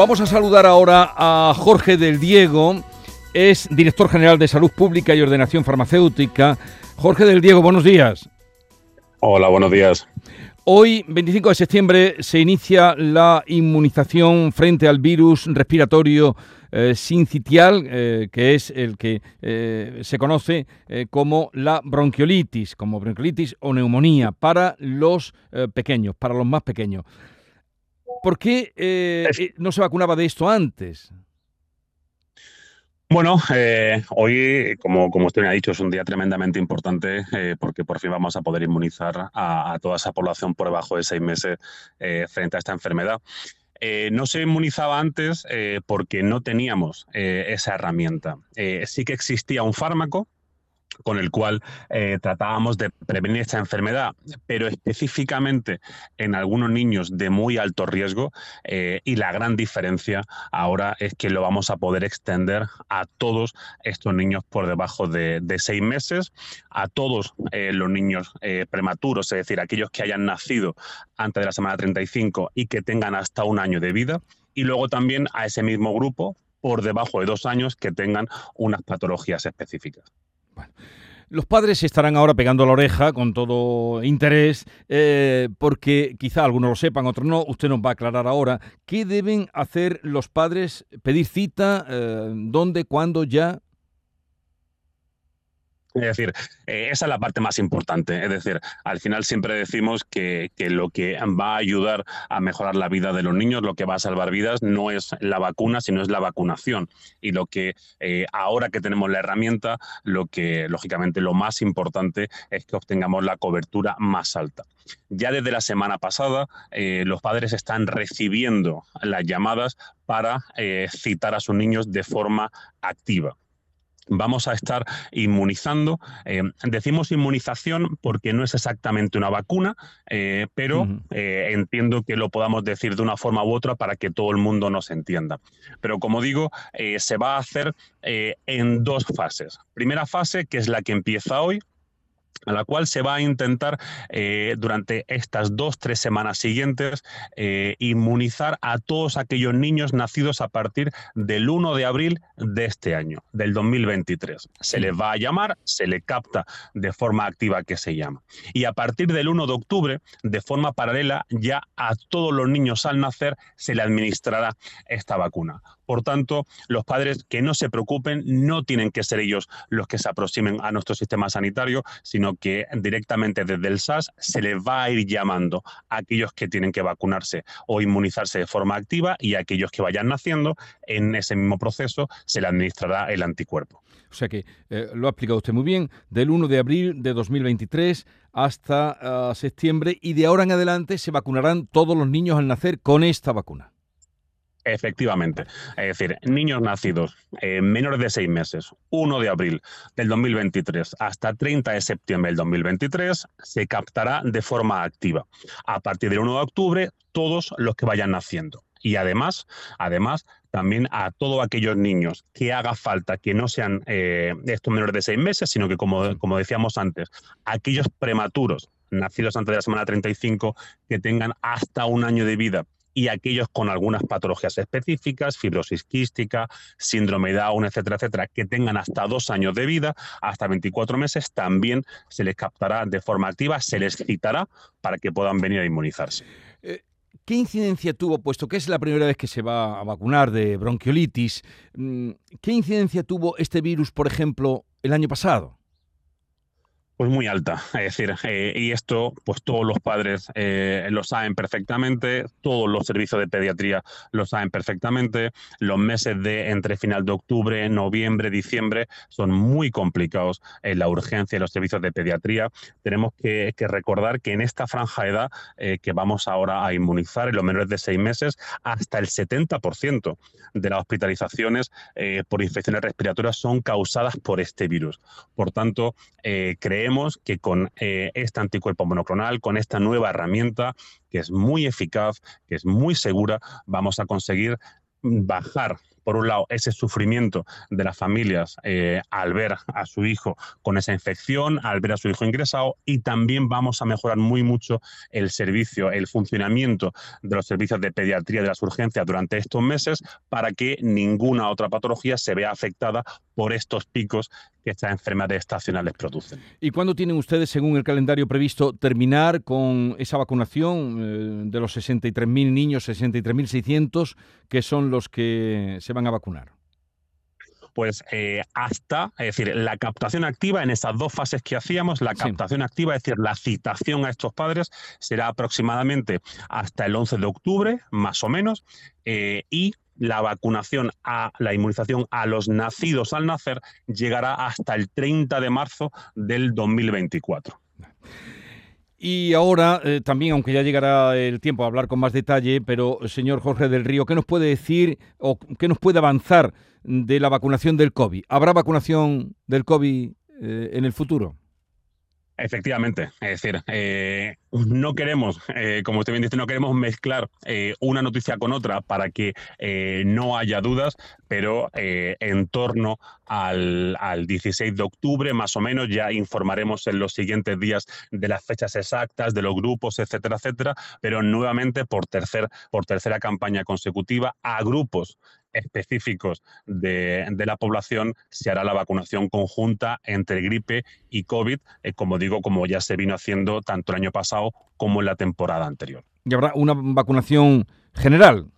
Vamos a saludar ahora a Jorge del Diego, es director general de Salud Pública y Ordenación Farmacéutica. Jorge del Diego, buenos días. Hola, buenos días. Hoy, 25 de septiembre, se inicia la inmunización frente al virus respiratorio eh, sincitial, eh, que es el que eh, se conoce como la bronquiolitis, como bronquiolitis o neumonía, para los pequeños, para los más pequeños. ¿Por qué no se vacunaba de esto antes? Bueno, hoy, como, como usted me ha dicho, es un día tremendamente importante porque por fin vamos a poder inmunizar a, toda esa población por debajo de seis meses frente a esta enfermedad. Eh, no se inmunizaba antes eh, porque no teníamos eh, esa herramienta. sí que existía un fármaco con el cual eh, tratábamos de prevenir esta enfermedad, pero específicamente en algunos niños de muy alto riesgo eh, y la gran diferencia ahora es que lo vamos a poder extender a todos estos niños por debajo de, seis meses, a todos eh, los niños prematuros, es decir, aquellos que hayan nacido antes de la semana 35 y que tengan hasta un año de vida, y luego también a ese mismo grupo por debajo de dos años que tengan unas patologías específicas. Los padres estarán ahora pegando la oreja con todo interés, eh, porque quizá algunos lo sepan, otros no. Usted nos va a aclarar ahora qué deben hacer los padres, pedir cita, eh, dónde, cuándo, ya. Es decir, eh, esa es la parte más importante. Es decir, al final siempre decimos que, lo que va a ayudar a mejorar la vida de los niños, lo que va a salvar vidas, no es la vacuna, sino es la vacunación. Y lo que eh, ahora que tenemos la herramienta, lo que lógicamente lo más importante es que obtengamos la cobertura más alta. Ya desde la semana pasada, eh, los padres están recibiendo las llamadas para citar a sus niños de forma activa vamos a estar inmunizando. Eh, decimos inmunización porque no es exactamente una vacuna, eh, pero eh, entiendo que lo podamos decir de una forma u otra para que todo el mundo nos entienda. Pero como digo, se va a hacer en dos fases. Primera fase, que es la que empieza hoy, a la cual se va a intentar eh, durante estas dos, tres semanas siguientes eh, inmunizar a todos aquellos niños nacidos a partir del 1 de abril de este año, del 2023. Se les va a llamar, se le capta de forma activa que se llama. Y a partir del 1 de octubre, de forma paralela, ya a todos los niños al nacer se le administrará esta vacuna. Por tanto, los padres que no se preocupen, no tienen que ser ellos los que se aproximen a nuestro sistema sanitario, sino que directamente desde el SAS se les va a ir llamando a aquellos que tienen que vacunarse o inmunizarse de forma activa y a aquellos que vayan naciendo, en ese mismo proceso se le administrará el anticuerpo. O sea que eh, lo ha explicado usted muy bien, del 1 de abril de 2023 hasta ah, septiembre y de ahora en adelante se vacunarán todos los niños al nacer con esta vacuna. Efectivamente. Es decir, niños nacidos en menores de seis meses, 1 de abril del 2023 hasta 30 de septiembre del 2023, se captará de forma activa. A partir del 1 de octubre, todos los que vayan naciendo. Y además, además, también a todos aquellos niños que haga falta que no sean eh, estos menores de seis meses, sino que, como, como decíamos antes, aquellos prematuros nacidos antes de la semana 35 que tengan hasta un año de vida y aquellos con algunas patologías específicas, fibrosis quística, síndrome de Down, etcétera, etcétera, que tengan hasta dos años de vida, hasta 24 meses, también se les captará de forma activa, se les citará para que puedan venir a inmunizarse. Eh, ¿Qué incidencia tuvo, puesto que es la primera vez que se va a vacunar de bronquiolitis, mm, qué incidencia tuvo este virus, por ejemplo, el año pasado? Pues muy alta, es decir, eh, y esto pues todos los padres eh, lo saben perfectamente, todos los servicios de pediatría lo saben perfectamente, los meses de entre final de octubre, noviembre, diciembre son muy complicados en la urgencia de los servicios de pediatría. Tenemos que, recordar que en esta franja de edad eh, que vamos ahora a inmunizar en los menores de seis meses, hasta el 70% de las hospitalizaciones por infecciones respiratorias son causadas por este virus. Por tanto, creemos que con eh, este anticuerpo monoclonal, con esta nueva herramienta, que es muy eficaz, que es muy segura, vamos a conseguir bajar por un lado, ese sufrimiento de las familias eh, al ver a su hijo con esa infección, al ver a su hijo ingresado, y también vamos a mejorar muy mucho el servicio, el funcionamiento de los servicios de pediatría de las urgencias durante estos meses para que ninguna otra patología se vea afectada por estos picos que estas enfermedades estacionales producen. ¿Y cuándo tienen ustedes, según el calendario previsto, terminar con esa vacunación eh, de los 63.000 niños, 63.600, que son los que se van a vacunar? pues eh, hasta, es decir, la captación activa en esas dos fases que hacíamos, la captación activa, es decir, la citación a estos padres será aproximadamente hasta el 11 de octubre, más o menos, eh, y la vacunación a la inmunización a los nacidos al nacer llegará hasta el 30 de marzo del 2024. Y ahora eh, también, aunque ya llegará el tiempo a hablar con más detalle, pero señor Jorge del Río, ¿qué nos puede decir o qué nos puede avanzar de la vacunación del COVID? ¿Habrá vacunación del COVID eh, en el futuro? Efectivamente, es decir, eh, no queremos, eh, como usted bien dice, no queremos mezclar eh, una noticia con otra para que no haya dudas, pero en torno al, 16 de octubre, más o menos, ya informaremos en los siguientes días de las fechas exactas, de los grupos, etcétera, etcétera, pero nuevamente por, tercer, por tercera campaña consecutiva a grupos específicos de, la población se hará la vacunación conjunta entre gripe y COVID, eh, como digo, como ya se vino haciendo tanto el año pasado como en la temporada anterior. ¿Y habrá una vacunación general?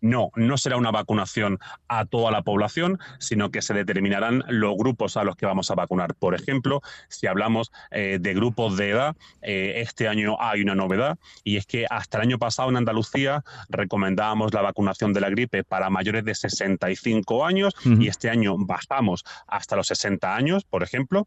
No, no será una vacunación a toda la población, sino que se determinarán los grupos a los que vamos a vacunar. Por ejemplo, si hablamos eh, de grupos de edad, eh, este año hay una novedad y es que hasta el año pasado en Andalucía recomendábamos la vacunación de la gripe para mayores de 65 años y este año bajamos hasta los 60 años, por ejemplo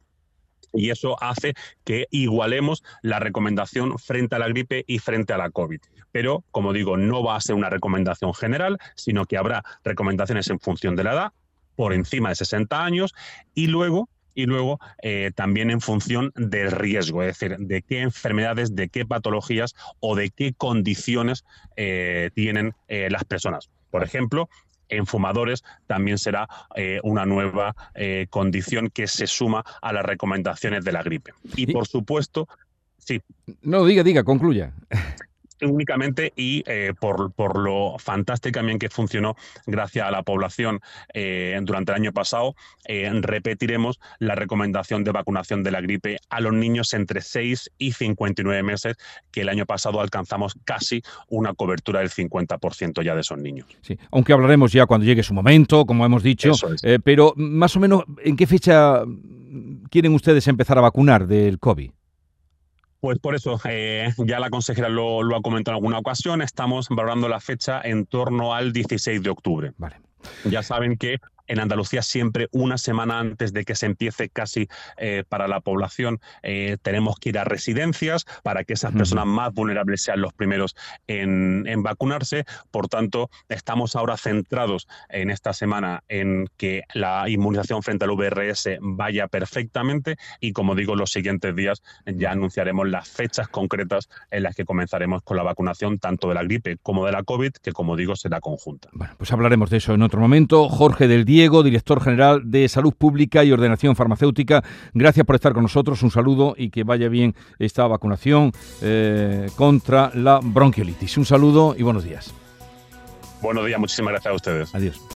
y eso hace que igualemos la recomendación frente a la gripe y frente a la COVID. Pero, como digo, no va a ser una recomendación general, sino que habrá recomendaciones en función de la edad, por encima de 60 años, y luego y luego eh, también en función del riesgo, es decir, de qué enfermedades, de qué patologías o de qué condiciones eh, tienen eh, las personas. Por ejemplo, en fumadores también será eh, una nueva eh, condición que se suma a las recomendaciones de la gripe. Y por supuesto, sí. No, diga, diga, concluya únicamente y eh, por, por, lo fantástico también que funcionó gracias a la población eh, durante el año pasado, eh, repetiremos la recomendación de vacunación de la gripe a los niños entre 6 y 59 meses, que el año pasado alcanzamos casi una cobertura del 50% ya de esos niños. Sí, aunque hablaremos ya cuando llegue su momento, como hemos dicho, pero más o menos, ¿en qué fecha quieren ustedes empezar a vacunar del COVID? Pues por eso, eh, ya la consejera lo, lo, ha comentado en alguna ocasión, estamos valorando la fecha en torno al 16 de octubre. Vale. Ya saben que en Andalucía siempre una semana antes de que se empiece casi eh, para la población eh, tenemos que ir a residencias para que esas personas más vulnerables sean los primeros en, vacunarse. Por tanto, estamos ahora centrados en esta semana en que la inmunización frente al VRS vaya perfectamente y como digo, los siguientes días ya anunciaremos las fechas concretas en las que comenzaremos con la vacunación tanto de la gripe como de la COVID, que como digo será conjunta. Bueno, pues hablaremos de eso en otro momento. Jorge del Día Diego, director general de Salud Pública y Ordenación Farmacéutica. Gracias por estar con nosotros, un saludo y que vaya bien esta vacunación eh, contra la bronquiolitis. Un saludo y buenos días. Buenos días, muchísimas gracias a ustedes. Adiós.